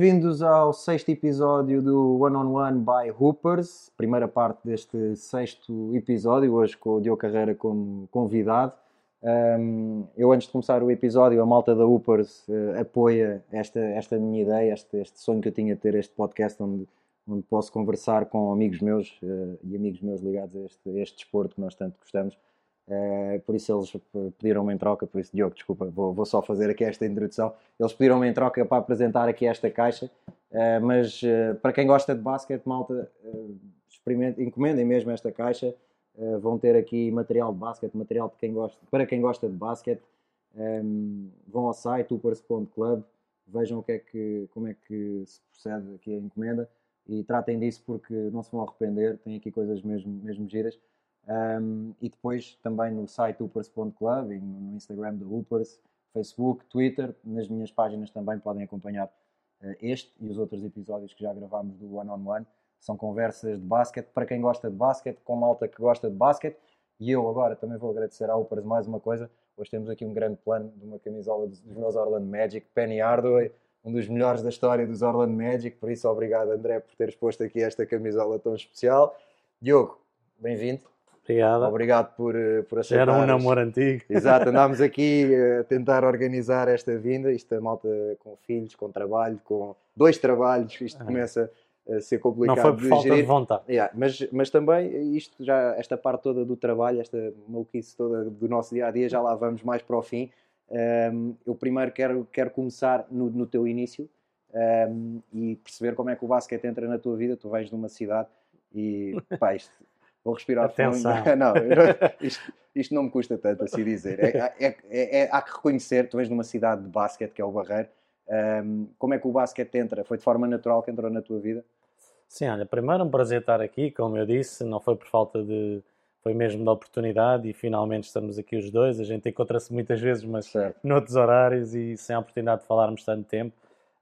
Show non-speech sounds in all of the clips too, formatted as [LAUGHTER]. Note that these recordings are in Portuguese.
Bem-vindos ao sexto episódio do One on One by Hoopers, primeira parte deste sexto episódio, hoje com o Diogo Carreira como convidado. Um, eu, antes de começar o episódio, a malta da Hoopers uh, apoia esta, esta minha ideia, este, este sonho que eu tinha de ter este podcast onde, onde posso conversar com amigos meus uh, e amigos meus ligados a este, a este desporto que nós tanto gostamos. Uh, por isso eles pediram-me em troca, por isso Diogo, desculpa, vou, vou, só fazer aqui esta introdução. Eles pediram-me em troca para apresentar aqui esta caixa, uh, mas uh, para quem gosta de basquete, malta, experimentem, encomendem mesmo esta caixa. vão ter aqui material de basquete, material de quem gosta, para quem gosta de basquete. Um, vão ao site upers.club, vejam o que é que, como é que se procede aqui a encomenda e tratem disso porque não se vão arrepender. Tem aqui coisas mesmo, mesmo giras. Um, e depois também no site upers.club e no Instagram da Upers, Facebook, Twitter, nas minhas páginas também podem acompanhar uh, este e os outros episódios que já gravámos do One on One. São conversas de basquete para quem gosta de basquete, com malta que gosta de basquete. E eu agora também vou agradecer à Upers mais uma coisa. Hoje temos aqui um grande plano de uma camisola dos, dos meus Orlando Magic, Penny Hardaway, um dos melhores da história dos Orlando Magic. Por isso, obrigado André por teres posto aqui esta camisola tão especial. Diogo, bem-vindo. Obrigado. Obrigado por, eh, por aceitar. Era um namoro antigo. [LAUGHS] Exato, [LAUGHS] andámos aqui a tentar organizar esta vinda. Isto é malta com filhos, com trabalho, com dois trabalhos. Isto é. começa a ser complicado. Não foi por de falta gerir. de vontade. Yeah, mas, mas também isto já, esta parte toda do trabalho, esta maluquice toda do nosso dia a dia, já lá vamos mais para o fim. Um, eu primeiro quero, quero começar no, no teu início um, e perceber como é que o basquete entra na tua vida. Tu vens de uma cidade e pá, isto Vou respirar Atenção. [LAUGHS] fundo. não, isto, isto, não me custa tanto assim dizer. É, é, é, é, há que reconhecer, tu vens numa cidade de basquete que é o Barreiro. Um, como é que o basquete entra? Foi de forma natural que entrou na tua vida? Sim, olha, primeiro um prazer estar aqui, como eu disse, não foi por falta de. Foi mesmo da oportunidade e finalmente estamos aqui os dois. A gente encontra-se muitas vezes, mas certo. noutros horários e sem a oportunidade de falarmos tanto tempo.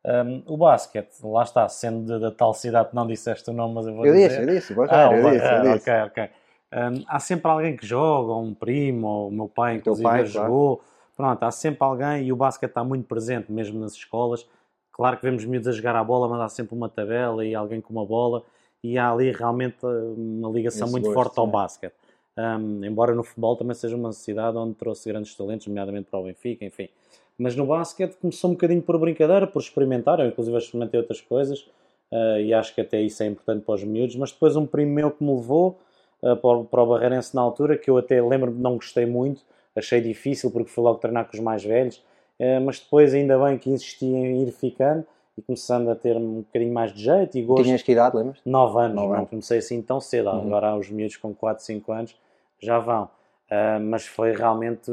Um, o basquete, lá está, sendo da tal cidade que não disseste o nome, mas eu vou eu dizer. Disse, eu disse, eu ah, eu disse, eu disse. Ok, ok. Um, há sempre alguém que joga, ou um primo, ou o meu pai, inclusive, pai, jogou. Claro. Pronto, há sempre alguém e o basquete está muito presente, mesmo nas escolas. Claro que vemos miúdos a jogar a bola, mas há sempre uma tabela e alguém com uma bola e há ali realmente uma ligação Esse muito gosto, forte ao é. basquete. Um, embora no futebol também seja uma cidade onde trouxe grandes talentos, nomeadamente para o Benfica, enfim. Mas no basquete começou um bocadinho por brincadeira, por experimentar. Eu, inclusive, experimentei outras coisas uh, e acho que até isso é importante para os miúdos. Mas depois, um primo meu que me levou uh, para, o, para o Barreirense na altura, que eu até lembro-me não gostei muito, achei difícil porque fui logo treinar com os mais velhos. Uh, mas depois, ainda bem que insisti em ir ficando e começando a ter um bocadinho mais de jeito e gosto. Tinhas que idade, lembras? 9 anos, Nove não anos. comecei assim tão cedo. Uhum. Agora, os miúdos com 4, 5 anos já vão. Uh, mas foi realmente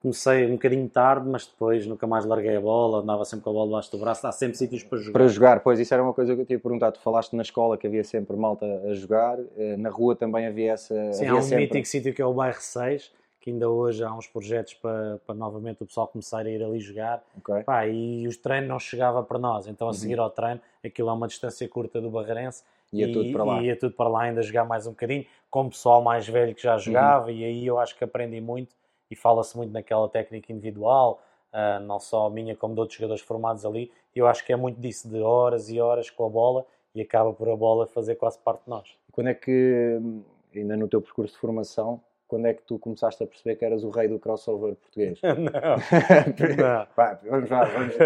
comecei um bocadinho tarde, mas depois nunca mais larguei a bola, andava sempre com a bola debaixo do braço, há sempre sítios para jogar. Para jogar, pois isso era uma coisa que eu tinha perguntado. Tu falaste na escola que havia sempre malta a jogar, eh, na rua também havia essa. Sim, havia há um sempre... mítico sítio que é o bairro 6, que ainda hoje há uns projetos para, para novamente o pessoal começar a ir ali jogar. Okay. Pá, e os treinos não chegava para nós, então a uhum. seguir ao treino, aquilo é uma distância curta do Barreirense. Ia e, tudo para lá. Ia tudo para lá ainda jogar mais um bocadinho, com o pessoal mais velho que já uhum. jogava, uhum. e aí eu acho que aprendi muito e fala-se muito naquela técnica individual, uh, não só a minha como de outros jogadores formados ali, eu acho que é muito disso, de horas e horas com a bola, e acaba por a bola fazer quase parte de nós. E quando é que, ainda no teu percurso de formação, quando é que tu começaste a perceber que eras o rei do crossover português? [LAUGHS] não, [LAUGHS] não. vamos lá, vamos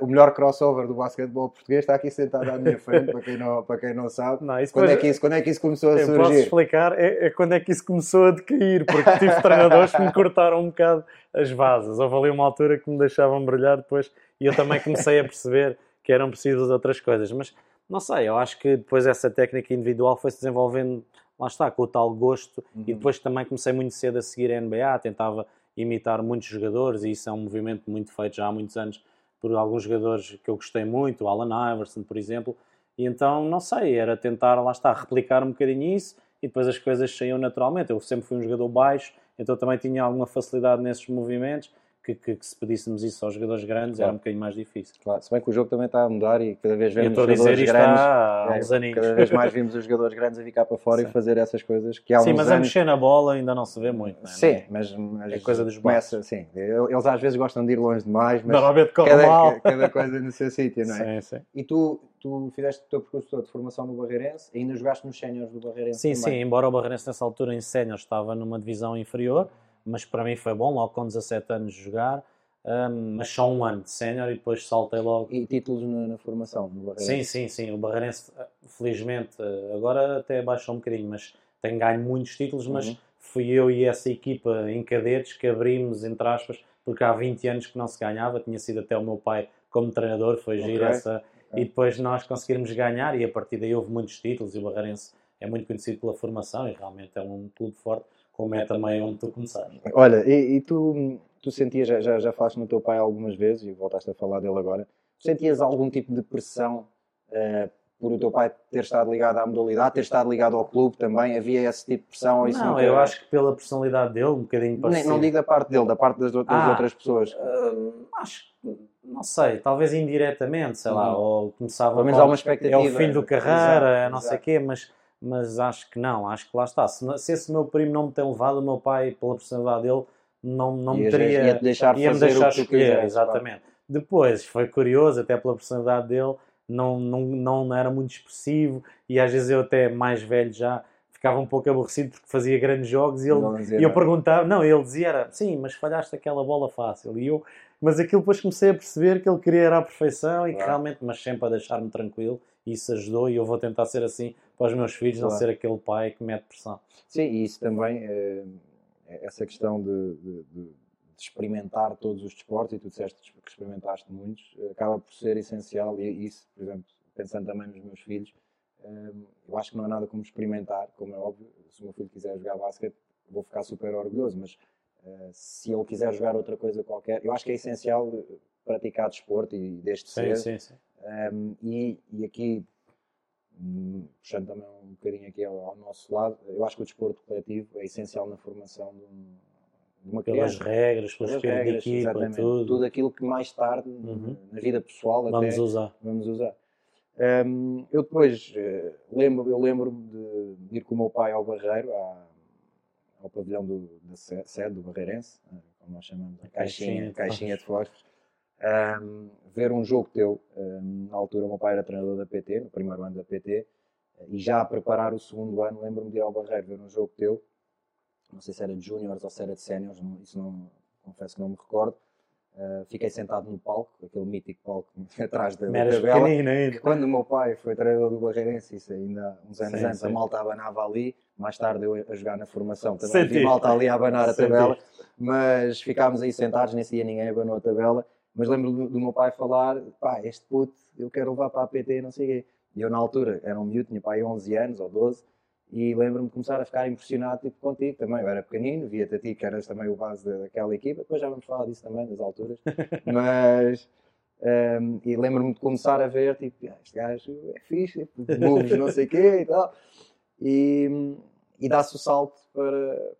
o melhor crossover do basquetebol português está aqui sentado à minha frente, para quem não, [LAUGHS] para quem não sabe. Não, quando, é que isso, quando é que isso começou a surgir? Posso explicar, é, é, quando é que isso começou a decair, porque tive treinadores que me cortaram um bocado as vasas. Houve ali uma altura que me deixavam brilhar depois e eu também comecei a perceber que eram precisas outras coisas. Mas não sei, eu acho que depois essa técnica individual foi se desenvolvendo, lá está, com o tal gosto, uhum. e depois também comecei muito cedo a seguir a NBA, tentava imitar muitos jogadores, e isso é um movimento muito feito já há muitos anos por alguns jogadores que eu gostei muito, Alan Iverson, por exemplo, e então, não sei, era tentar, lá está, replicar um bocadinho isso e depois as coisas saíam naturalmente. Eu sempre fui um jogador baixo, então também tinha alguma facilidade nesses movimentos que, que, que, se pedíssemos isso aos jogadores grandes claro. era um bocadinho mais difícil. Claro, se bem que o jogo também está a mudar e cada vez vemos os jogadores grandes. Há uns é, cada vez mais vimos os jogadores grandes a ficar para fora Sim. e fazer essas coisas que há Sim, mas anos... a mexer na bola ainda não se vê muito. Não é? Sim, mas, mas é coisa dos começa, sim, Eles às vezes gostam de ir longe demais, mas Normalmente cada, mal. [LAUGHS] cada coisa no seu sítio, não é? Sim, sim. E tu, tu fizeste o teu percurso todo de formação no Barreirense e ainda jogaste nos séniores do Barreirense Sim, também. sim, embora o Barreirense nessa altura em sénior estava numa divisão inferior, mas para mim foi bom, logo com 17 anos jogar um, mas só um ano de sénior e depois saltei logo. E títulos na, na formação no Barreirense? Sim, sim, sim. O Barreirense, felizmente, agora até baixou um bocadinho, mas tem ganho muitos títulos, mas uhum. fui eu e essa equipa em cadetes que abrimos, entre aspas, porque há 20 anos que não se ganhava, tinha sido até o meu pai como treinador, foi okay. essa. Okay. E depois nós conseguirmos ganhar e a partir daí houve muitos títulos e o Barreirense é muito conhecido pela formação e realmente é um clube forte, como é também onde tu começaste. Olha, e, e tu tu sentias, já, já, já falaste no teu pai algumas vezes e voltaste a falar dele agora, sentias algum tipo de pressão uh, por o teu pai ter estado ligado à modalidade, ter estado ligado ao clube também? Havia esse tipo de pressão? Ou isso não, eu acho que pela personalidade dele, um bocadinho parecido. Não digo da parte dele, da parte das, das ah, outras pessoas. Uh, acho não sei, talvez indiretamente, sei lá, uhum. ou começava Pelo menos há uma expectativa. É o fim do carreira, exato, não exato. sei o quê, mas, mas acho que não, acho que lá está. Se, se esse meu primo não me tem levado, o meu pai, pela personalidade dele, não, não me teria. Ia-te deixar ia fazer deixar o que escolher, quiseres, exatamente. Claro. Depois foi curioso, até pela personalidade dele, não, não, não era muito expressivo e às vezes eu, até mais velho já, ficava um pouco aborrecido porque fazia grandes jogos e, ele, e eu perguntava, não, ele dizia era, sim, mas falhaste aquela bola fácil. E eu, mas aquilo depois comecei a perceber que ele queria era a perfeição e claro. que realmente, mas sempre a deixar-me tranquilo e isso ajudou e eu vou tentar ser assim para os meus filhos, claro. não ser aquele pai que mete pressão. Sim, e isso também. Eh essa questão de, de, de, experimentar todos os desportos, e tu disseste que experimentaste muitos, acaba por ser essencial, e isso, por exemplo, pensando também nos meus filhos, hum, eu acho que não há nada como experimentar, como é óbvio, se o meu filho quiser jogar basquete, vou ficar super orgulhoso, mas se ele quiser jogar outra coisa qualquer, eu acho que é essencial praticar desporto e desde sim, cedo. Sim, sim. Um, e, e aqui puxando também um bocadinho aqui ao, ao, nosso lado, eu acho que o desporto coletivo é essencial na formação de, um, de uma criança. Pelas regras, pelos espírito de equipa, tudo. Tudo aquilo que mais tarde, uhum. na vida pessoal, vamos até, usar. Vamos usar. Um, eu depois uh, lembro, eu lembro-me de, de, ir com o meu pai ao Barreiro, à, ao pavilhão do, da sede do Barreirense, eh, como nós chamamos, a caixinha, caixinha, caixinha de fósforos um, ver um jogo teu. Um, na altura, o meu pai era treinador da PT, no primeiro ano da PT, e já a preparar o segundo ano, lembro-me de ir ao Barreiro ver um jogo teu. Não sei se era de júniores ou se era de séniores, isso não, confesso que não me recordo. Uh, fiquei sentado no palco, aquele mítico palco [LAUGHS] atrás da, tabela. Que quando o meu pai foi treinador do Barreirense, isso ainda uns anos sim, antes, sim. a malta abanava ali. Mais tarde eu a jogar na formação também Senti. vi malta ali a abanar a tabela. Mas ficámos aí sentados, nesse dia ninguém abanou a tabela. Mas lembro do, meu pai falar, pá, este puto eu quero levar para a PT, não sei o quê. E eu na altura era um miúdo, tinha pai 11 anos ou 12, e lembro-me de começar a ficar impressionado tipo, contigo também. Eu era pequenino, via-te a ti que eras também o base daquela equipa, depois já vamos falar disso também, das alturas. [LAUGHS] Mas, um, e lembro-me de começar a ver, tipo, ah, este gajo é fixe, tipo, moves não sei o quê e tal. E, e dá-se o salto para,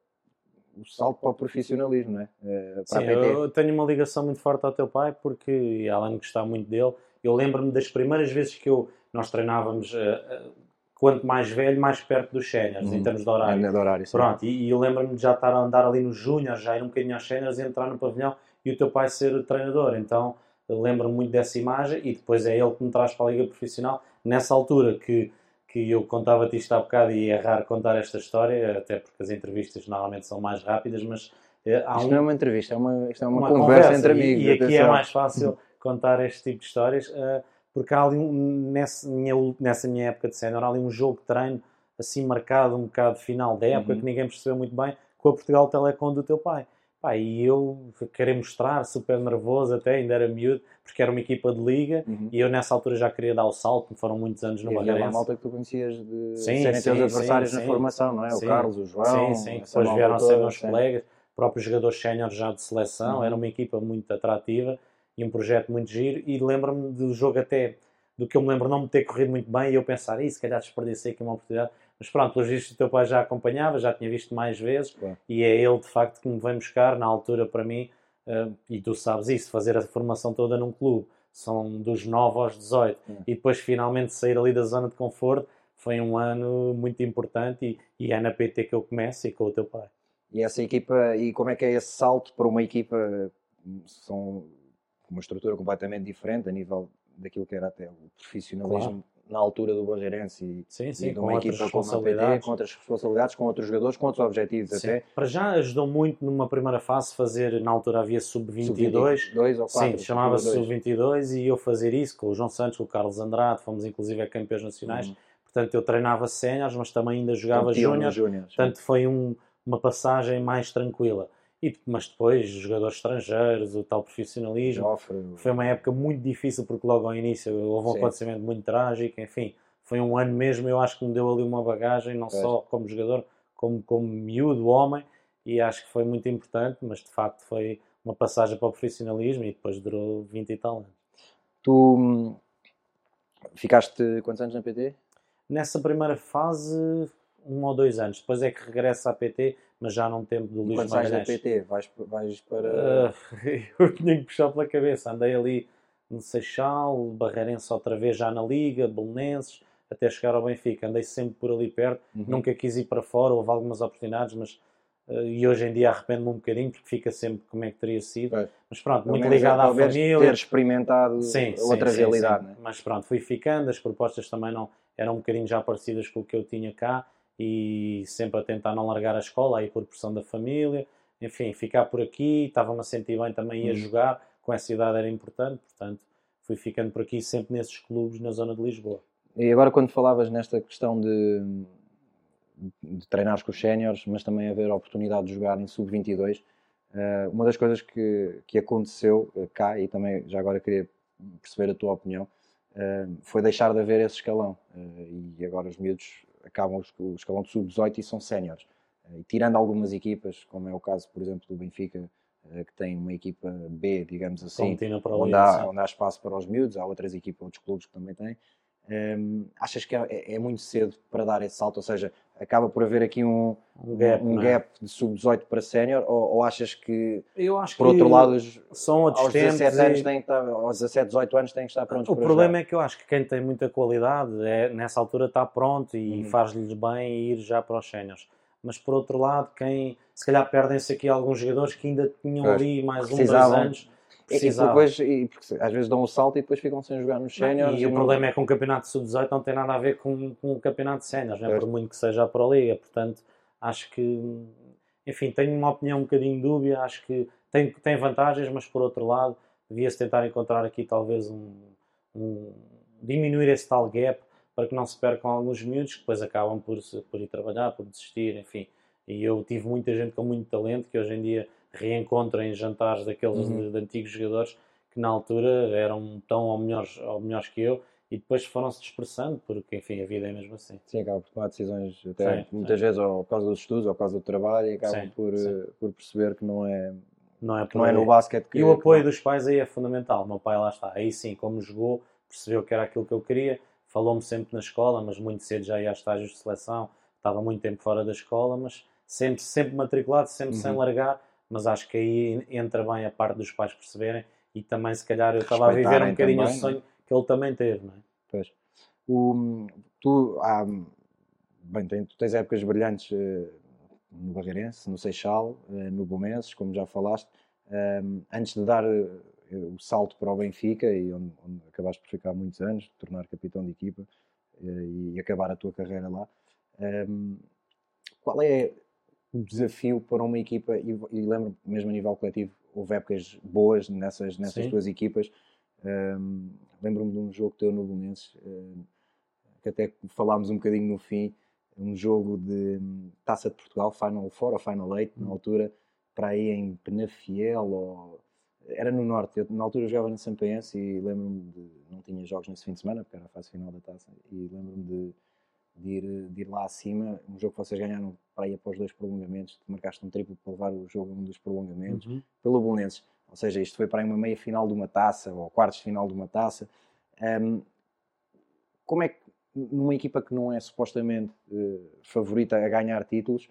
o salto para o profissionalismo, não é? Eh, para Sim, eu tenho uma ligação muito forte ao teu pai, porque além de gostar muito dele, eu lembro-me das primeiras vezes que eu, nós treinávamos, uh, quanto mais velho, mais perto dos séniores, em uhum. termos de horário. de horário Pronto, e, e, eu lembro-me de já estar a andar ali nos júniores, já ir um bocadinho aos séniores, entrar no pavilhão e o teu pai ser treinador. Então, lembro-me muito dessa imagem e depois é ele que me traz para a liga profissional. Nessa altura que que eu contava-te isto há bocado e é raro contar esta história, até porque as entrevistas normalmente são mais rápidas, mas eh, há isto um... não é uma entrevista, é uma, isto é uma, uma conversa, conversa, entre amigos. E, e aqui é mais fácil contar este tipo de histórias, uh, porque há ali, um, nessa, minha, nessa minha época de sénior, há ali um jogo de treino assim marcado, um bocado final da época, uhum. que ninguém percebeu muito bem, com a Portugal Telecom do teu pai. Pá, e eu queria mostrar, super nervoso até, ainda era miúdo, porque era uma equipa de liga uhum. e eu nessa altura já queria dar o salto, foram muitos anos no Barreirense. E uma malta que tu conhecias de sim, serem sim, teus adversários sim, na formação, não é? Sim. O Carlos, o João... Sim, sim, depois vieram a ser meus colegas, próprios jogadores séniores já de seleção, uhum. era uma equipa muito atrativa e um projeto muito giro e lembro-me do jogo até, do que eu me lembro não me ter corrido muito bem e eu pensar, se calhar desperdicei aqui uma oportunidade, mas pronto, pelos vistos o teu pai já acompanhava, já tinha visto mais vezes e é ele de facto que me vem buscar. Na altura, para mim, uh, e tu sabes isso, fazer a formação toda num clube, são dos 9 aos 18, hum. e depois finalmente sair ali da zona de conforto, foi um ano muito importante e, e é na PT que eu começo e com o teu pai. E essa equipa, e como é que é esse salto para uma equipa, são uma estrutura completamente diferente a nível daquilo que era até o profissionalismo claro. Na altura do Barreirense e, sim, sim, e de uma com equipa com uma PT, com outras responsabilidades, com outros jogadores, com outros objetivos sim. até. Para já ajudou muito numa primeira fase fazer, na altura havia sub-22, sub sim, chamava-se sub-22 e eu fazer isso com o João Santos, com o Carlos Andrade, fomos inclusive a campeões nacionais, uhum. portanto eu treinava séniores, mas também ainda jogava júnior, portanto foi um, uma passagem mais tranquila. E, mas depois, jogadores estrangeiros, o tal profissionalismo. Joffre. Foi uma época muito difícil porque logo ao início houve um Sim. acontecimento muito trágico. Enfim, foi um ano mesmo. Eu acho que me deu ali uma bagagem, não pois. só como jogador, como como miúdo, homem. E acho que foi muito importante, mas de facto foi uma passagem para o profissionalismo e depois durou 20 e tal anos. Tu hum, ficaste quantos anos na PT? Nessa primeira fase um ou dois anos. Depois é que regressa à PT, mas já num tempo do Luís Magalhães. Quando sais da PT? Vais, vais para... Uh, [LAUGHS] eu tinha que puxar pela cabeça. Andei ali no Seixal, Barreirense outra vez já na Liga, Belenenses, até chegar ao Benfica. Andei sempre por ali perto. Uhum. Nunca quis ir para fora, houve algumas oportunidades, mas... Uh, e hoje em dia arrependo-me um bocadinho porque fica sempre como é que teria sido. É. Mas pronto, muito ligado à família. ter experimentado sim, outra sim, realidade. Sim, né? Mas pronto, fui ficando, as propostas também não eram um bocadinho já parecidas com o que eu tinha cá e sempre a tentar não largar a escola, aí por pressão da família, enfim, ficar por aqui, estava-me a sentir bem também a uhum. jogar, com essa idade era importante, portanto fui ficando por aqui sempre nesses clubes na zona de Lisboa. E agora quando falavas nesta questão de, de treinar com os séniores, mas também haver a oportunidade de jogar em sub-22, eh, uma das coisas que, que aconteceu eh, cá, e também já agora queria perceber a tua opinião, eh, foi deixar de haver esse escalão. E agora os miúdos acabam o escalão de sub-18 e são séniores. Eh, e tirando algumas equipas, como é o caso, por exemplo, do Benfica, eh, que tem uma equipa B, digamos assim, onde há, onde há espaço para os miúdos, há outras equipas, outros clubes que também têm. Um, achas que é, é, muito cedo para dar esse salto? Ou seja, acaba por haver aqui um, um gap, um é? gap de sub-18 para sénior? Ou, ou, achas que, por que outro lado, são aos 17, anos têm que estar, aos 17, 18 anos têm que estar prontos O problema jogar? é que eu acho que quem tem muita qualidade é, nessa altura está pronto e uhum. faz-lhes bem ir já para os séniores. Mas por outro lado, quem se calhar perdem-se aqui alguns jogadores que ainda tinham pois, ali mais um, dois anos e, depois, e, porque às vezes dão um salto e depois ficam sem jogar nos séniores. E, e, o não... problema é que um campeonato sub-18 não tem nada a ver com, com um campeonato de séniores, né? por muito que seja a Pro Liga. Portanto, acho que, enfim, tenho uma opinião um bocadinho dúbia. Acho que tem, tem vantagens, mas por outro lado, devia-se tentar encontrar aqui talvez um, um, diminuir esse tal gap para que não se percam alguns miúdos que depois acabam por, por ir trabalhar, por desistir, enfim. E eu tive muita gente com muito talento que hoje em dia reencontro em jantares daqueles uhum. de, de, antigos jogadores que na altura eram tão ou melhores, ou melhores que eu e depois foram-se dispersando, porque enfim, a vida é mesmo assim. Sim, acabam por tomar decisões até sim, muitas sim. vezes ou por causa dos estudos ou por causa do trabalho e acabam sim, por, eh, por perceber que não é, não é, não é no basquete que E o apoio dos pais aí é fundamental. O meu pai lá está, aí sim, como jogou, percebeu que era aquilo que eu queria, falou-me sempre na escola, mas muito cedo já ia a estágios de seleção, estava muito tempo fora da escola, mas sempre, sempre matriculado, sempre uhum. sem largar mas acho que aí entra bem a parte dos pais perceberem e também se calhar eu estava a viver um bocadinho também, o sonho que ele também teve, não é? Pois. O, tu, há, bem, tu tens épocas brilhantes uh, no Barreirense, no Seixal, uh, no Gomenses, como já falaste. Um, antes de dar uh, o salto para o Benfica, e onde, onde, acabaste por ficar muitos anos, tornar capitão de equipa e acabar a tua carreira lá, um, qual é um desafio para uma equipa, e, e lembro mesmo a nível coletivo, houve épocas boas nessas, nessas duas equipas. Um, Lembro-me de um jogo teu no Belenenses, uh, que até falámos um bocadinho no fim, um jogo de Taça de Portugal, Final Four ou Final Eight, na hum. altura, para aí em Penafiel, ou... era no Norte. Eu, na altura eu jogava na Sampaense e lembro-me de. Não tinha jogos nesse fim de semana, porque era a fase final da taça, e lembro-me de de ir, de ir lá acima. Um jogo que vocês ganharam para ir após dois prolongamentos, marcaste um triplo para levar o jogo a um dos prolongamentos, uhum. pelo Bolonenses. Ou seja, isto foi para aí uma meia final de uma taça, ou quartos de final de uma taça. Um, como é que, numa equipa que não é supostamente uh, favorita a ganhar títulos,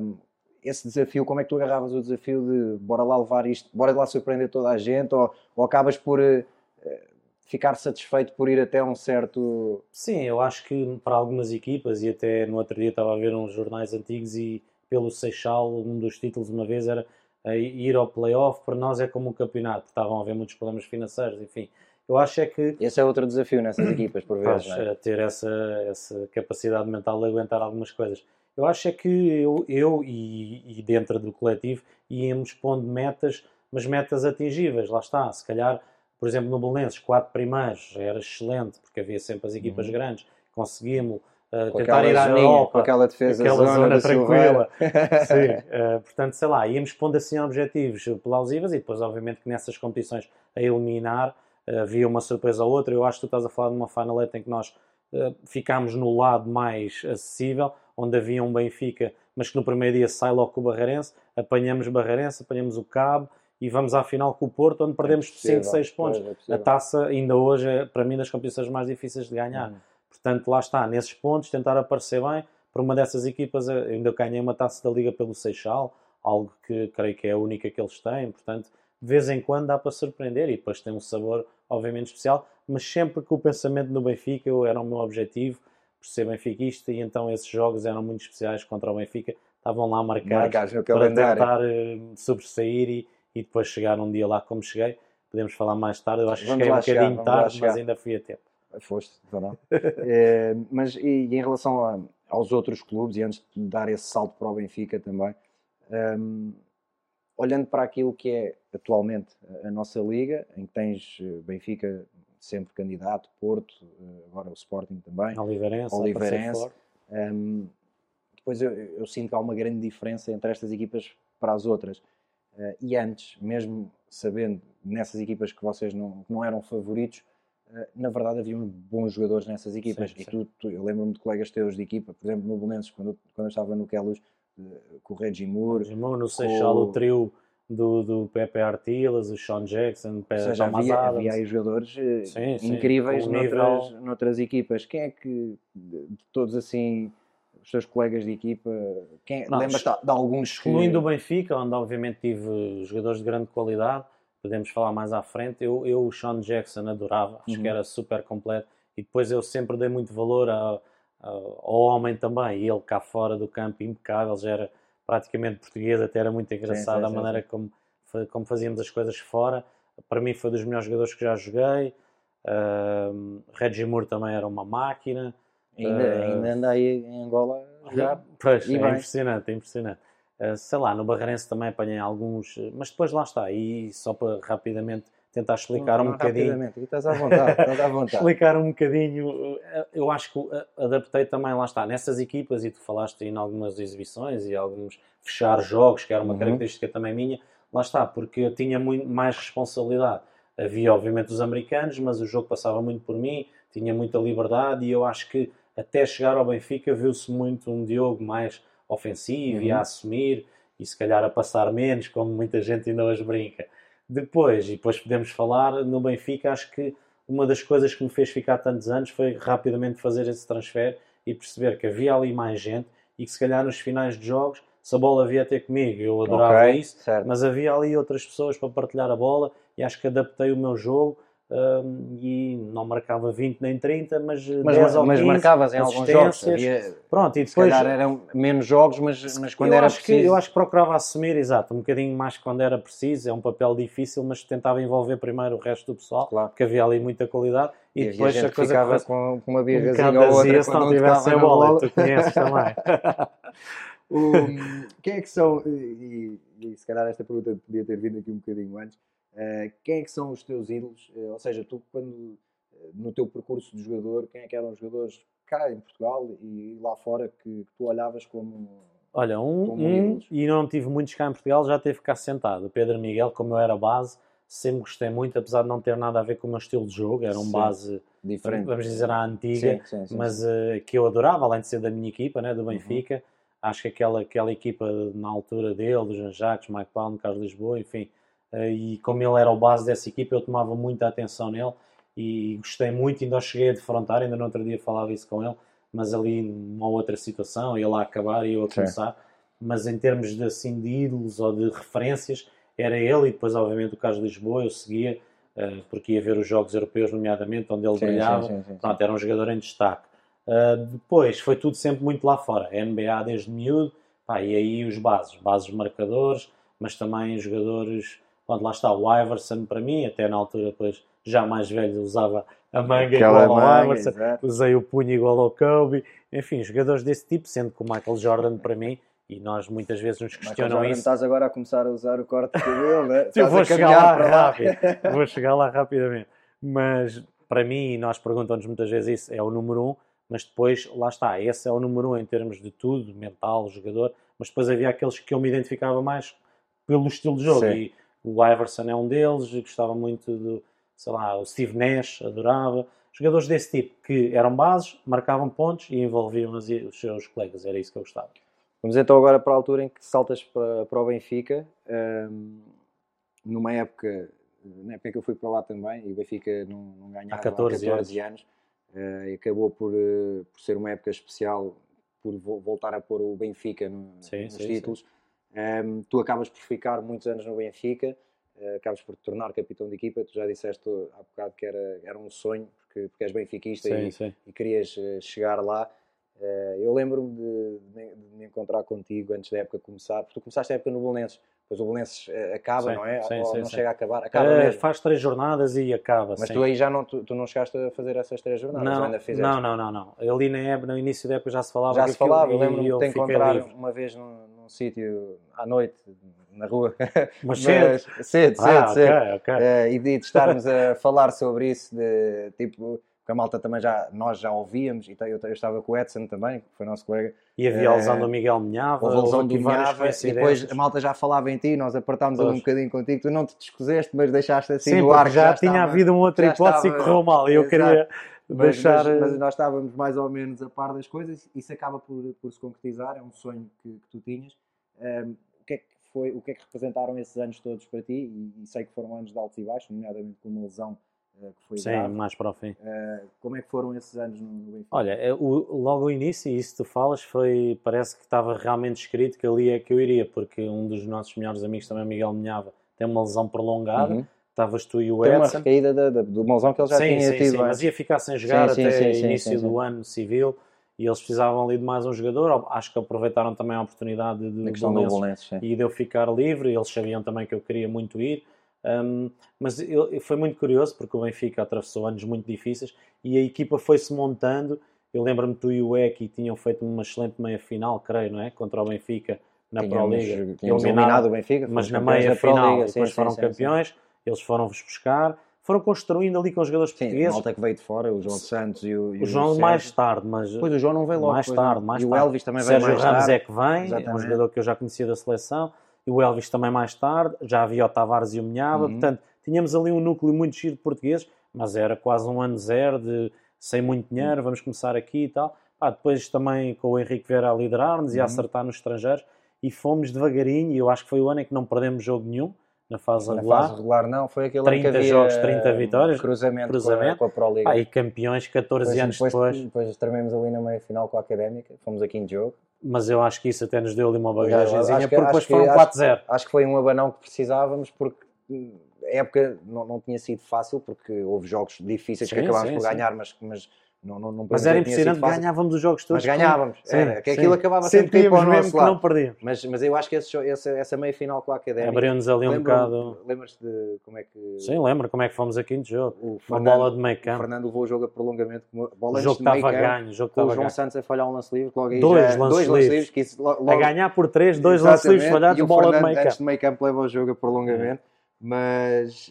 um, esse desafio, como é que tu agarravas o desafio de bora lá levar isto, bora lá surpreender toda a gente, ou, ou acabas por uh, ficar satisfeito por ir até um certo. Sim, eu acho que para algumas equipas, e até no outro dia estava a ver uns jornais antigos e pelo Seixal, um dos títulos uma vez era ir ao playoff, para nós é como um campeonato, estavam a haver muitos problemas financeiros, enfim. Eu acho é que. Esse é outro desafio nessas [COUGHS] equipas, por vezes. é? ter essa, essa capacidade mental de aguentar algumas coisas. Eu acho é que eu, eu e, e dentro do coletivo íamos pondo metas, mas metas atingíveis, lá está. Se calhar, por exemplo, no Belenenses, quatro primeiros era excelente, porque havia sempre as equipas uhum. grandes, conseguimos uh, tentar ir à zona, Europa, com aquela defesa aquela zona, zona tranquila. [LAUGHS] Sim, uh, portanto, sei lá, íamos pondo assim objetivos plausíveis e depois, obviamente, que nessas competições a eliminar uh, havia uma surpresa ou outra. Eu acho que tu estás a falar de uma finaleta em que nós uh, ficámos no lado mais acessível, onde havia um Benfica, mas que no primeiro dia sai logo com o Barreirense, apanhamos Barreirense, apanhamos o Cabo e vamos à final com o Porto, onde perdemos é 5, 6 pontos. É a taça, ainda hoje, é para mim, das competições mais difíceis de ganhar. Uhum. Portanto, lá está, nesses pontos, tentar aparecer bem. Para uma dessas equipas, ainda ganhei uma taça da Liga pelo Seixal, algo que creio que é a única que eles têm. Portanto, de vez em quando dá para surpreender e depois tem um sabor, obviamente, especial. Mas sempre que o pensamento no Benfica era o meu objetivo, por ser benfiquista, e então esses jogos eram muito especiais contra o Benfica. Estavam lá marcados para tentar uh, sobressair e, e depois chegar um dia lá como cheguei. Podemos falar mais tarde, eu acho que cheguei um bocadinho chegar, tarde, mas ainda fui a tempo. Foste, não. é, [LAUGHS] mas e, e, em relação a, aos outros clubes, e antes de dar esse salto para o Benfica também, um, olhando para aquilo que é atualmente a nossa liga, em que tens eh, Benfica sempre candidato, Porto, eh, agora o Sporting também, Oliveirense, Oliveirense um, depois eu, eu, sinto que há uma grande diferença entre estas equipas para as outras. Uh, e antes, mesmo sabendo nessas equipas que vocês não, não eram favoritos, eh, na verdade havia bons jogadores nessas equipas. Sim, e tu, tu eu lembro-me de colegas teus de equipa, por exemplo, no Belenenses, quando, quando eu estava no Queluz, eh, com o Reggie Moore. Reggie Moore no Seixal, o trio do, do Pepe Artilas, o Sean Jackson, o Pepe seja, havia, havia aí jogadores eh, sim, sim, incríveis noutras, nível... noutras equipas. Quem é que, de todos assim, os seus colegas de equipa, quem, lembras de, de alguns Excluindo que... o Benfica, onde obviamente tive jogadores de grande qualidade, podemos falar mais à frente. Eu, eu o Sean Jackson adorava, acho uhum. que era super completo. E depois eu sempre dei muito valor a, a, ao homem também. E ele cá fora do campo, impecável, já era praticamente português, até era muito engraçado sim, sim, a maneira como, como fazíamos as coisas fora. Para mim foi dos melhores jogadores que já joguei. Uh, Reggie Moore também era uma máquina. Ainda, uh, ainda anda aí em Angola jogar. Pois, é impressionante, é impressionante. Eh, sei lá, no Barreirense também apanhei alguns, mas depois lá está, e só para rapidamente tentar explicar não, não, um bocadinho. Rapidamente, estás à vontade, [LAUGHS] estás à vontade. explicar um bocadinho, eh, eu acho que adaptei também, lá está, nessas equipas, e tu falaste em algumas exibições e alguns fechar jogos, que era uma uhum. característica também minha, lá está, porque eu tinha muito mais responsabilidade. Havia, obviamente, os americanos, mas o jogo passava muito por mim, tinha muita liberdade, e eu acho que até chegar ao Benfica viu-se muito um Diogo mais ofensivo uhum. e a uhum. assumir e se calhar a passar menos, como muita gente ainda hoje brinca. Depois, e depois podemos falar, no Benfica, acho que uma das coisas que me fez ficar tantos anos foi rapidamente fazer esse transfer e perceber que havia ali mais gente e que se calhar nos finais de jogos, se a bola havia ter comigo, eu adorava okay, isso, certo. mas havia ali outras pessoas para partilhar a bola e acho que adaptei o meu jogo um, e não marcava 20 nem 30, mas, mas 10 ou 15, mas marcavas em alguns jogos. Havia, Pronto, e depois, se calhar eram menos jogos, mas, mas quando era preciso. Que, eu acho que procurava assumir, exato, um bocadinho mais quando era preciso. É um papel difícil, mas tentava envolver primeiro o resto do pessoal, claro. porque havia ali muita qualidade. E, e depois a, a coisa ficava com, com uma birrazinha um ou outra se não tivesse a bola. bola. Tu conheces também. [LAUGHS] o, quem é que são, e, e, se calhar esta pergunta podia ter vindo aqui um bocadinho antes, Uh, quem é que são os teus ídolos? Uh, ou seja, tu quando uh, no teu percurso de jogador, quem é que eram os jogadores cá em Portugal e lá fora que, que tu olhavas como Olha, um, um e não tive muitos cá em Portugal, já teve cá sentado. O Pedro Miguel, como eu era base, sempre gostei muito, apesar de não ter nada a ver com o meu estilo de jogo, era um sim, base diferente, vamos dizer, à antiga, sim, sim, mas que eu adorava, além de ser da minha equipa, né, do uhum. Benfica. Uhum. Acho que aquela, aquela equipa na altura dele, do Jean Jacques, Mike Palme, Carlos Lisboa, enfim, eh, e como ele era o base dessa equipa, eu tomava muita atenção nele e gostei muito. Ainda cheguei a defrontar, ainda no outro dia falava isso com ele, mas ali numa outra situação, ele a acabar e eu a começar. mas em termos de, assim, de ídolos ou de referências, era ele e depois, obviamente, o Carlos de Lisboa, eu seguia, uh, porque ia ver os Jogos Europeus, nomeadamente, onde ele sim, brilhava. Sim, sim, Pronto, era um jogador em destaque. Uh, depois, foi tudo sempre muito lá fora. NBA desde miúdo, pá, e aí os bases, bases marcadores, mas também jogadores. Pronto, lá está o Iverson para mim, até na altura, depois, já mais velho, usava a manga Aquela igual ao Iverson, usei o punho igual ao Kobe, enfim, jogadores desse tipo, sendo que o Michael Jordan para mim e nós muitas vezes nos questionam isso. Estás agora a começar a usar o corte de cabelo, né? [LAUGHS] Eu vou chegar lá rápido. [LAUGHS] vou chegar lá rapidamente. Mas para mim, e nós perguntamos muitas vezes isso, é o número um, mas depois, lá está, esse é o número um em termos de tudo, mental, jogador, mas depois havia aqueles que eu me identificava mais pelo estilo de jogo. Sim. E o Iverson é um deles, gostava muito do, sei lá, o Steve Nash, adorava. Jogadores desse tipo, que eram bases, marcavam pontos e envolviam os seus colegas, era isso que eu gostava. Vamos então agora para a altura em que saltas para, para o Benfica, um, numa época, na época que eu fui para lá também, e o Benfica não, não ganhava há 14, há 14 anos, uh, e acabou por, uh, por ser uma época especial, por voltar a pôr o Benfica no, sim, nos sim, títulos. Sim. Um, tu acabas por ficar muitos anos no Benfica, uh, acabas por te tornar capitão de equipa, tu já disseste há bocado que era, era um sonho, porque, porque és benfiquista e, e, querias chegar lá. Uh, eu lembro-me de, de, me encontrar contigo antes da época começar, porque tu começaste a época no Bolonenses, depois o Bolonenses uh, acaba, sim, não é? Sim, Ou sim, não chega a acabar? Acaba faz três jornadas e acaba. Mas tu aí já não, tu, tu, não chegaste a fazer essas três jornadas? Não, ainda fizeste? não, não, não, não. Ali na época, no início da época já se falava. Já se falava, eu lembro-me de te encontrar livre. uma vez num sítio à noite, na rua. [LAUGHS] Mas cedo? cedo, cedo, ah, cedo. Okay, okay. Uh, e de estarmos a [LAUGHS] falar sobre isso, de tipo a malta também já, nós já ouvíamos, e eu, eu estava com o Edson também, que foi nosso colega. E havia a lesão do Miguel Minhava, houve a lesão do Minhava, e depois a malta já falava em ti, nós apertámos ali um bocadinho contigo, tu não te descoseste, mas deixaste assim Sim, no ar. Já, já tinha estava, havido uma outra hipótese estava, e correu mal, e eu exato. queria mas, deixar... Mas, mas, nós estávamos mais ou menos a par das coisas, isso acaba por, por se concretizar, é um sonho que, que tu tinhas. Um, o que é que foi, o que é que representaram esses anos todos para ti? E, e sei que foram anos de altos e baixos, nomeadamente com uma lesão eh, que foi Sim, grave. mais para o fim. Uh, como é que foram esses anos no Benfica? Olha, é, o, logo ao início, e isso tu falas, foi, parece que estava realmente escrito que ali é que eu iria, porque um dos nossos melhores amigos também, Miguel Minhava, tem uma lesão prolongada, uhum. Estavas tu e o Edson. Tem uma recaída de, de uma lesão que ele já sim, tinha sim, tido. Sim, mas ia ficar sem jogar sim, até sim, início do ano civil e eles precisavam ali de mais um jogador. Acho que aproveitaram também a oportunidade de, de Bolonenses, e de eu ficar livre. Eles sabiam também que eu queria muito ir. Um, mas eu, foi muito curioso porque o Benfica atravessou anos muito difíceis e a equipa foi-se montando. Eu lembro-me tu e o Eki tinham feito uma excelente meia final, creio, não é? Contra o Benfica na Pro Liga. Eliminado o Benfica, mas na meia final Liga, depois sim, foram sim, campeões. Sim, eles foram-vos buscar, foram construindo ali com os jogadores sim, portugueses. Malta que veio de fora, o João Santos e o, e o João o mais tarde, mas pois o João não veio logo mais tarde, mais e tarde. o Elvis também veio mais Ramos tarde. é que vem, Exatamente. é um jogador que eu já conhecia da seleção. E o Elvis também mais tarde, já havia o Tavares e o Minhava, uhum. portanto tínhamos ali um núcleo muito giro de portugueses, mas era quase um ano zero, de, sem muito dinheiro, vamos começar aqui e tal. Ah, depois também com o Henrique Vera a liderar-nos uhum. e a uhum. acertar nos estrangeiros, e fomos devagarinho, e eu acho que foi o ano em que não perdemos jogo nenhum, na fase na regular. Na fase regular não, foi aquele 30 que havia jogos, 30 vitórias, cruzamento, cruzamento. Com, a, com a Pro Liga. Ah, e campeões 14 depois, anos depois. Depois, depois trememos ali na meia final com a Académica, fomos aqui em jogo. Mas eu acho que isso até nos deu ali uma bagagemzinha, porque depois foram 4-0. Acho, acho que foi um abanão que precisávamos, porque a época não, não tinha sido fácil, porque houve jogos difíceis sim, que acabámos sim, por ganhar, mas, mas não, não, não Mas era impressionante, ganhávamos os jogos todos. Mas ganhávamos, sim, era, que aquilo acabava sempre para o nosso lado. não perdíamos. Mas, mas eu acho que esse, essa, essa meia final com a Académica... Abriu-nos ali um bocado... Lembras-te de como é que... Sim, lembro como é que fomos aqui no jogo. O Fernando, uma bola de meio campo. O Fernando levou o jogo a prolongamento. Bola o jogo estava ganho. O jogo com o João Santos a falhar um lance livre. Logo aí dois, já, lances, dois livres. Que isso, logo, a ganhar por três, dois lances livres falhados, bola de meio campo. antes de meio campo leva o jogo a prolongamento. Mas...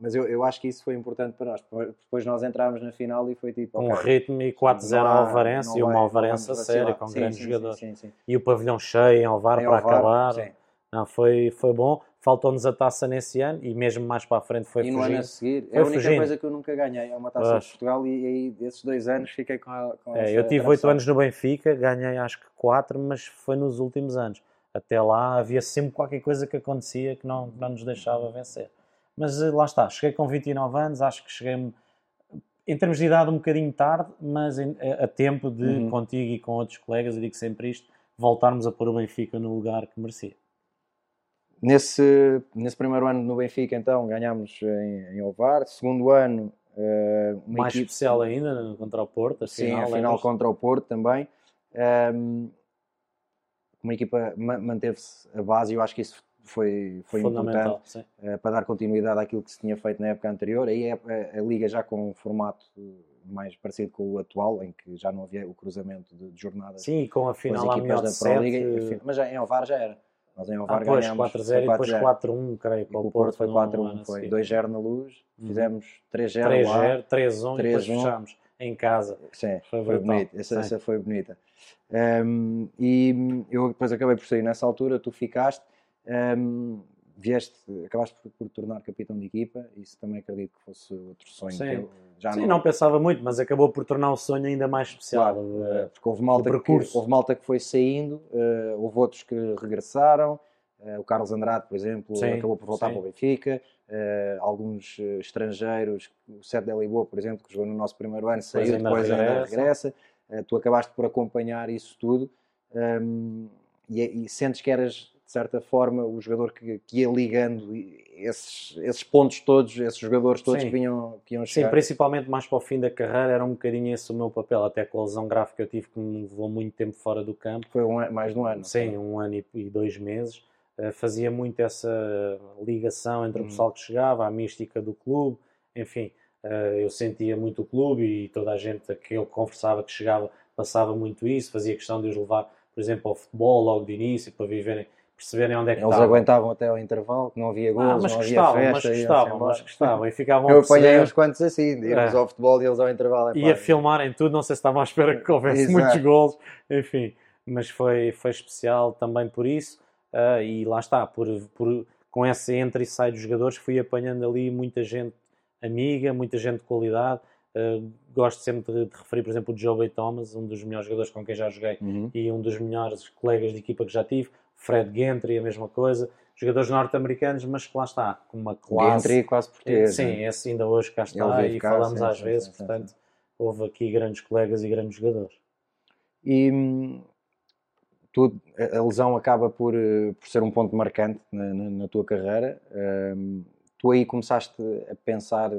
Mas eu, eu acho que isso foi importante para nós. Depois nós entramos na final e foi tipo. Um okay, ritmo e 4-0 ao Alvarense e uma Alvarense a sério, com um grande jogador. E o pavilhão cheio em Alvar para Alvar, acabar. Sim. Não, foi, foi bom. Faltou-nos a taça nesse ano e mesmo mais para a frente foi E no ano a seguir, é a única fugindo. coisa que eu nunca ganhei, é uma taça Pois. de Portugal e aí desses dois anos fiquei com, a, com É, eu tive oito anos no Benfica, ganhei acho que quatro, mas foi nos últimos anos. Até lá havia sempre qualquer coisa que acontecia que não, não nos deixava vencer. Mas eh, lá está, cheguei com 29 anos, acho que cheguei em termos de idade um bocadinho tarde, mas em, a, a, tempo de, uhum. contigo e com outros colegas, eu digo sempre isto, voltarmos a pôr o Benfica no lugar que merecia. Nesse, nesse primeiro ano no Benfica, então, ganhámos em, em Ovar. Segundo ano, uh, mais equipe... especial ainda contra o Porto. Sim, final, a final contra o Porto também. Um, uma equipa manteve-se a base e eu acho que isso foi, foi importante uh, para dar continuidade àquilo que se tinha feito na época anterior. Aí é a, a, Liga já com um formato mais parecido com o atual, em que já não havia o cruzamento de, de jornadas. Sim, com a final com as equipas da Pro Liga, mas já em Ovar já era. Nós em Ovar ah, ganhámos 4-0 e depois 4-1, creio. que o Porto foi 4-1, foi 2-0 na luz, uhum. fizemos 3-0 lá. 3-0, 3-1 e depois fechámos em casa. Sim, foi, foi bonito. Essa, essa, foi bonita. Um, e eu depois acabei por sair nessa altura, tu ficaste, um, vieste, acabaste por, por tornar capitão de equipa, isso também acredito que fosse outro sonho. Sim, já Sim não... não... pensava muito, mas acabou por tornar o sonho ainda mais especial. Claro, uh, porque houve malta, que, houve malta que foi saindo, uh, houve outros que regressaram, uh, o Carlos Andrade, por exemplo, sim, acabou por voltar sim. para o Benfica, alguns estrangeiros, o Sete de Lisboa, por exemplo, que jogou no nosso primeiro ano, saiu, depois ainda regressa. tu acabaste por acompanhar isso tudo um, e, e sentes que eras de certa forma, o jogador que, que ia ligando esses, esses pontos todos, esses jogadores todos Sim. que vinham que iam chegar. Sim, principalmente mais para o fim da carreira, era um bocadinho esse o meu papel, até com a lesão grave que eu tive, que me levou muito tempo fora do campo. Foi um, mais de um ano. Sim, um ano e, e dois meses. Uh, fazia muito essa ligação entre hum. o pessoal que chegava, a mística do clube, enfim, uh, eu sentia muito o clube e toda a gente que eu conversava que chegava passava muito isso, fazia questão de os levar, por exemplo, ao futebol logo de início, para viverem perceberem onde é que Eles estavam. aguentavam até ao intervalo, que não havia gols, ah, mas não gostavam, havia festa. Mas gostavam, mas gostavam. E ficavam Eu apanhei uns quantos assim, de irmos é. ao futebol e eles ao intervalo. e a filmarem tudo, não sei se estavam à espera que houvesse Exato. muitos gols, enfim. Mas foi, foi especial também por isso. Uh, e lá está, por, por, com esse entra e sai dos jogadores, fui apanhando ali muita gente amiga, muita gente de qualidade. Uh, gosto sempre de, de, referir, por exemplo, o Joe Bay Thomas, um dos melhores jogadores com quem já joguei uhum. e um dos melhores colegas de equipa que já tive. Fred Gentry, a mesma coisa. Jogadores norte-americanos, mas que lá está, com uma classe. Gentry quase português. Sim, né? esse ainda hoje cá está e cá, falamos sim, às sim, vezes, sim, portanto, houve aqui grandes colegas e grandes jogadores. E hum, tu, a lesão acaba por, eh, por ser um ponto marcante na, na, na tua carreira. Um, tu aí começaste a pensar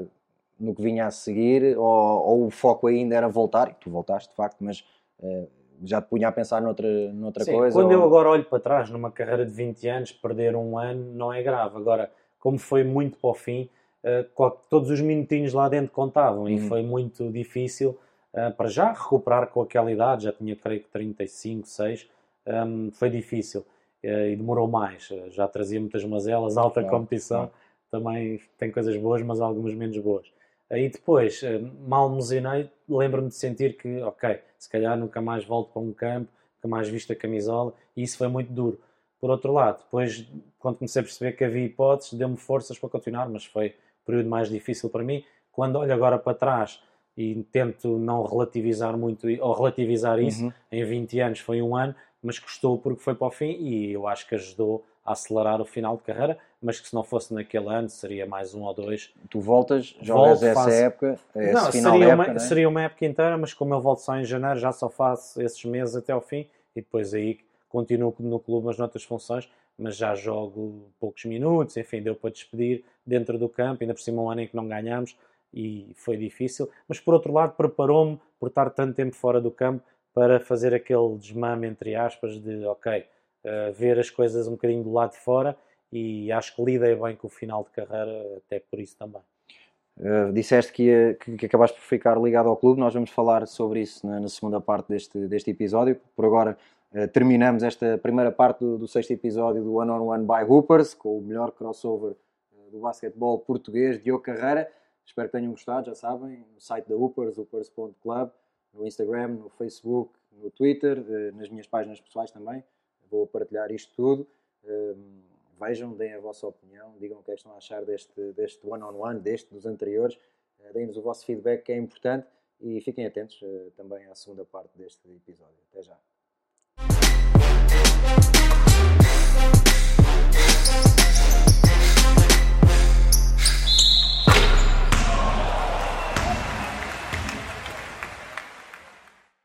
no que vinha a seguir, ou, ou, o foco ainda era voltar, e tu voltaste de facto, mas uh, já te punha a pensar noutra, noutra Sim, coisa? Quando ou... eu agora olho para trás, numa carreira de 20 anos, perder um ano não é grave. Agora, como foi muito para o fim, uh, todos os minutinhos lá dentro contavam e uhum. foi muito difícil uh, para já recuperar com aquela idade, já tinha creio que 35, 6, um, foi difícil uh, e demorou mais. já trazia muitas mazelas, alta claro, competição, claro. também tem coisas boas, mas algumas menos boas. Aí depois, mal me lembro-me de sentir que, ok, se calhar nunca mais volto para um campo, nunca mais visto a camisola, e isso foi muito duro. Por outro lado, depois, quando comecei a perceber que havia hipóteses, deu-me forças para continuar, mas foi o período mais difícil para mim. Quando olho agora para trás e tento não relativizar muito, ou relativizar isso, uhum. em 20 anos foi um ano, mas custou porque foi para o fim e eu acho que ajudou a acelerar o final de carreira, mas que se não fosse naquele ano seria mais um ou dois. Tu voltas, jogas Volto, essa faço... época, esse não, final seria, época, uma, é? seria uma época inteira, mas como eu volto só em janeiro, já só faço esses meses até ao fim e depois aí continuo no clube, mas noutras funções, mas já jogo poucos minutos, enfim, deu para despedir dentro do campo, ainda por cima um ano em que não ganhámos e foi difícil, mas por outro lado preparou-me por estar tanto tempo fora do campo para fazer aquele desmame, entre aspas, de ok, uh, ver as coisas um bocadinho do lado de fora e acho que lidei bem com o final de carreira, até por isso também. Uh, disseste que, ia, que, que, acabaste por ficar ligado ao clube, nós vamos falar sobre isso na, na segunda parte deste, deste episódio. Por agora, uh, terminamos esta primeira parte do, do, sexto episódio do One on One by Hoopers, com o melhor crossover uh, do basquetebol português, Diogo Carreira. Espero que tenham gostado, já sabem, no site da Hoopers, hoopers.club, no Instagram, no Facebook, no Twitter, eh, nas minhas páginas pessoais também. Vou partilhar isto tudo. Ehm, vejam, deem a vossa opinião, digam o que é que estão a achar deste, deste one-on-one, deste, dos anteriores. Eh, deem-nos o vosso feedback, que é importante. E fiquem atentos eh, também à segunda parte deste episódio. Até já.